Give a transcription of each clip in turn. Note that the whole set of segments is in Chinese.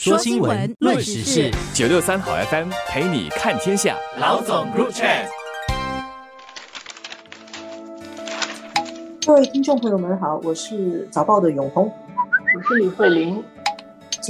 说新闻，论时事，九六三好 FM 陪你看天下。老总 Group Chat，各位听众朋友们好，我是早报的永红，我是李慧玲。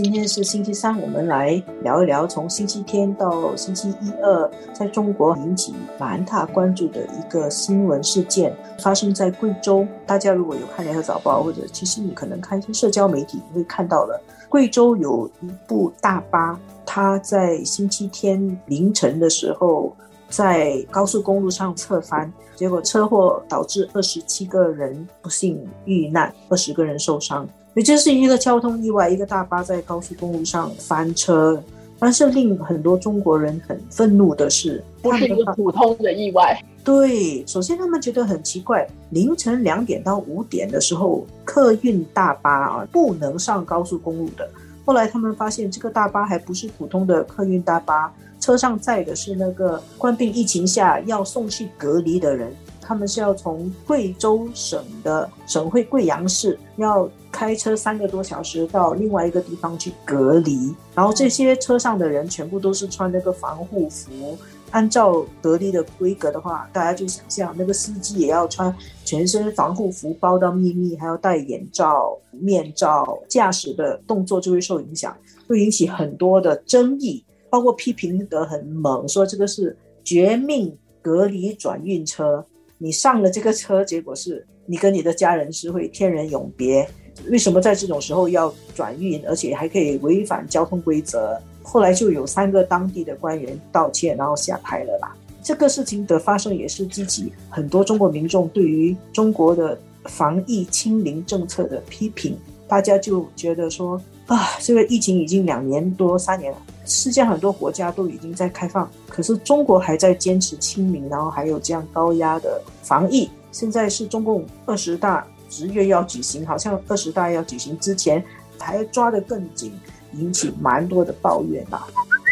今天是星期三，我们来聊一聊从星期天到星期一二，在中国引起蛮大关注的一个新闻事件，发生在贵州。大家如果有看联合早报，或者其实你可能看一些社交媒体，你会看到了，贵州有一部大巴，它在星期天凌晨的时候在高速公路上侧翻，结果车祸导致二十七个人不幸遇难，二十个人受伤。也就是一个交通意外，一个大巴在高速公路上翻车。但是令很多中国人很愤怒的是，不是一个普通的意外。对，首先他们觉得很奇怪，凌晨两点到五点的时候，客运大巴啊不能上高速公路的。后来他们发现，这个大巴还不是普通的客运大巴，车上载的是那个冠病疫情下要送去隔离的人。他们是要从贵州省的省会贵阳市，要开车三个多小时到另外一个地方去隔离。然后这些车上的人全部都是穿那个防护服。按照隔离的规格的话，大家就想象那个司机也要穿全身防护服，包到秘密，还要戴眼罩、面罩，驾驶的动作就会受影响，会引起很多的争议，包括批评得很猛，说这个是绝命隔离转运车。你上了这个车，结果是你跟你的家人是会天人永别。为什么在这种时候要转运，而且还可以违反交通规则？后来就有三个当地的官员道歉，然后下台了啦。这个事情的发生也是激起很多中国民众对于中国的防疫清零政策的批评。大家就觉得说啊，这个疫情已经两年多三年了。世界很多国家都已经在开放，可是中国还在坚持清明，然后还有这样高压的防疫。现在是中共二十大十月要举行，好像二十大要举行之前还抓得更紧，引起蛮多的抱怨吧。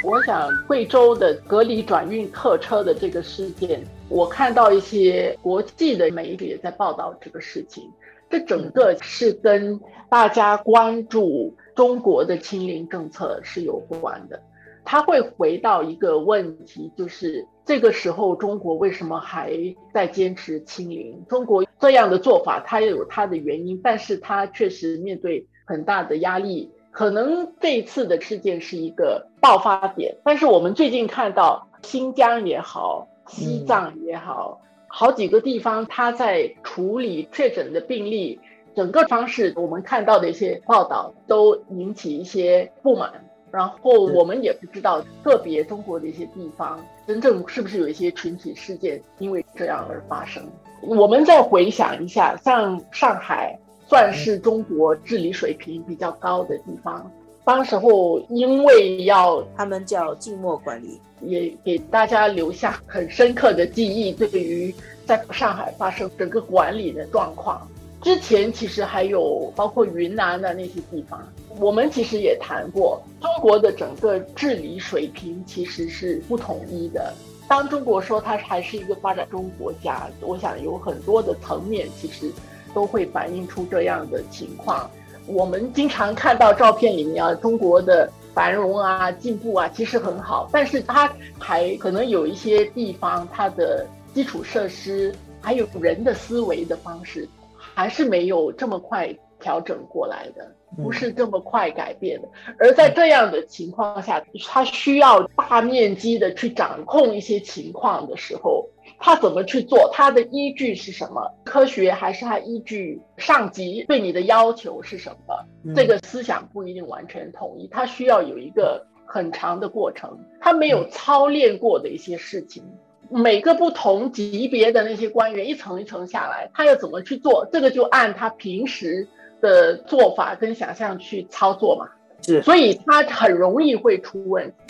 我想贵州的隔离转运客车的这个事件，我看到一些国际的媒体也在报道这个事情。这整个是跟大家关注中国的清零政策是有关的。他会回到一个问题，就是这个时候中国为什么还在坚持清零？中国这样的做法，它也有它的原因，但是它确实面对很大的压力。可能这一次的事件是一个爆发点，但是我们最近看到新疆也好，西藏也好。好几个地方，他在处理确诊的病例，整个方式我们看到的一些报道都引起一些不满。然后我们也不知道个别中国的一些地方，真正是不是有一些群体事件因为这样而发生。我们再回想一下，像上海算是中国治理水平比较高的地方。当时候，因为要他们叫静默管理，也给大家留下很深刻的记忆。对于在上海发生整个管理的状况，之前其实还有包括云南的那些地方，我们其实也谈过，中国的整个治理水平其实是不统一的。当中国说它还是一个发展中国家，我想有很多的层面其实都会反映出这样的情况。我们经常看到照片里面啊，中国的繁荣啊、进步啊，其实很好，但是它还可能有一些地方，它的基础设施还有人的思维的方式，还是没有这么快调整过来的，不是这么快改变的。而在这样的情况下，它需要大面积的去掌控一些情况的时候。他怎么去做？他的依据是什么？科学还是他依据上级对你的要求是什么？这个思想不一定完全统一，他需要有一个很长的过程。他没有操练过的一些事情，每个不同级别的那些官员一层一层下来，他要怎么去做？这个就按他平时的做法跟想象去操作嘛。是，所以他很容易会出问题。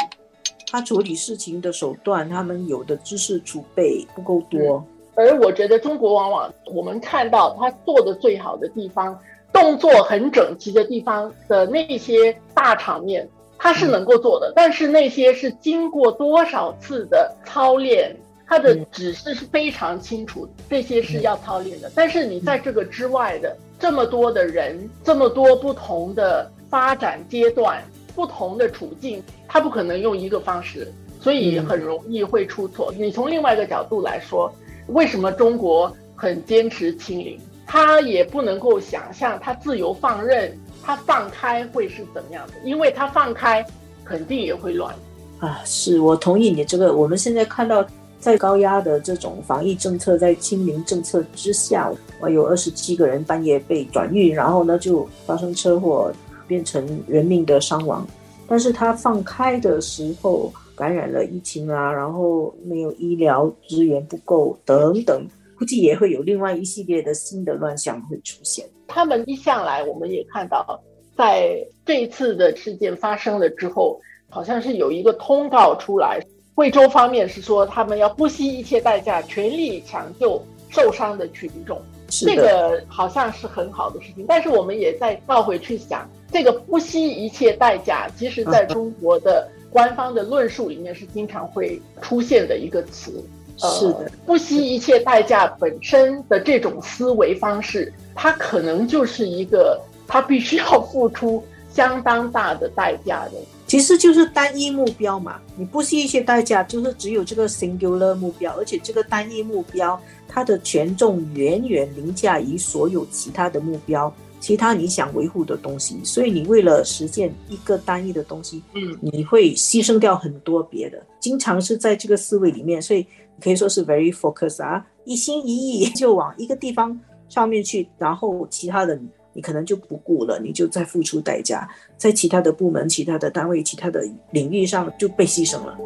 他处理事情的手段，他们有的知识储备不够多，而我觉得中国往往我们看到他做的最好的地方，动作很整齐的地方的那些大场面，他是能够做的。但是那些是经过多少次的操练，他的指示是非常清楚，这些是要操练的。但是你在这个之外的这么多的人，这么多不同的发展阶段。不同的处境，他不可能用一个方式，所以很容易会出错。你从另外一个角度来说，为什么中国很坚持清零？他也不能够想象他自由放任，他放开会是怎么样的？因为他放开，肯定也会乱。啊，是我同意你这个。我们现在看到，在高压的这种防疫政策，在清零政策之下，我有二十七个人半夜被转运，然后呢就发生车祸，变成人命的伤亡。但是他放开的时候，感染了疫情啊，然后没有医疗资源不够等等，估计也会有另外一系列的新的乱象会出现。他们一向来，我们也看到，在这一次的事件发生了之后。好像是有一个通告出来，贵州方面是说他们要不惜一切代价，全力抢救受伤的群众。这个好像是很好的事情，但是我们也在倒回去想，这个不惜一切代价，其实在中国的官方的论述里面是经常会出现的一个词。是的，不惜一切代价本身的这种思维方式，它可能就是一个它必须要付出相当大的代价的。其实就是单一目标嘛，你不惜一切代价，就是只有这个 singular 目标，而且这个单一目标它的权重远远凌驾于所有其他的目标，其他你想维护的东西，所以你为了实现一个单一的东西，嗯，你会牺牲掉很多别的，经常是在这个思维里面，所以可以说是 very focus 啊，一心一意就往一个地方上面去，然后其他的。你可能就不顾了，你就在付出代价，在其他的部门、其他的单位、其他的领域上就被牺牲了。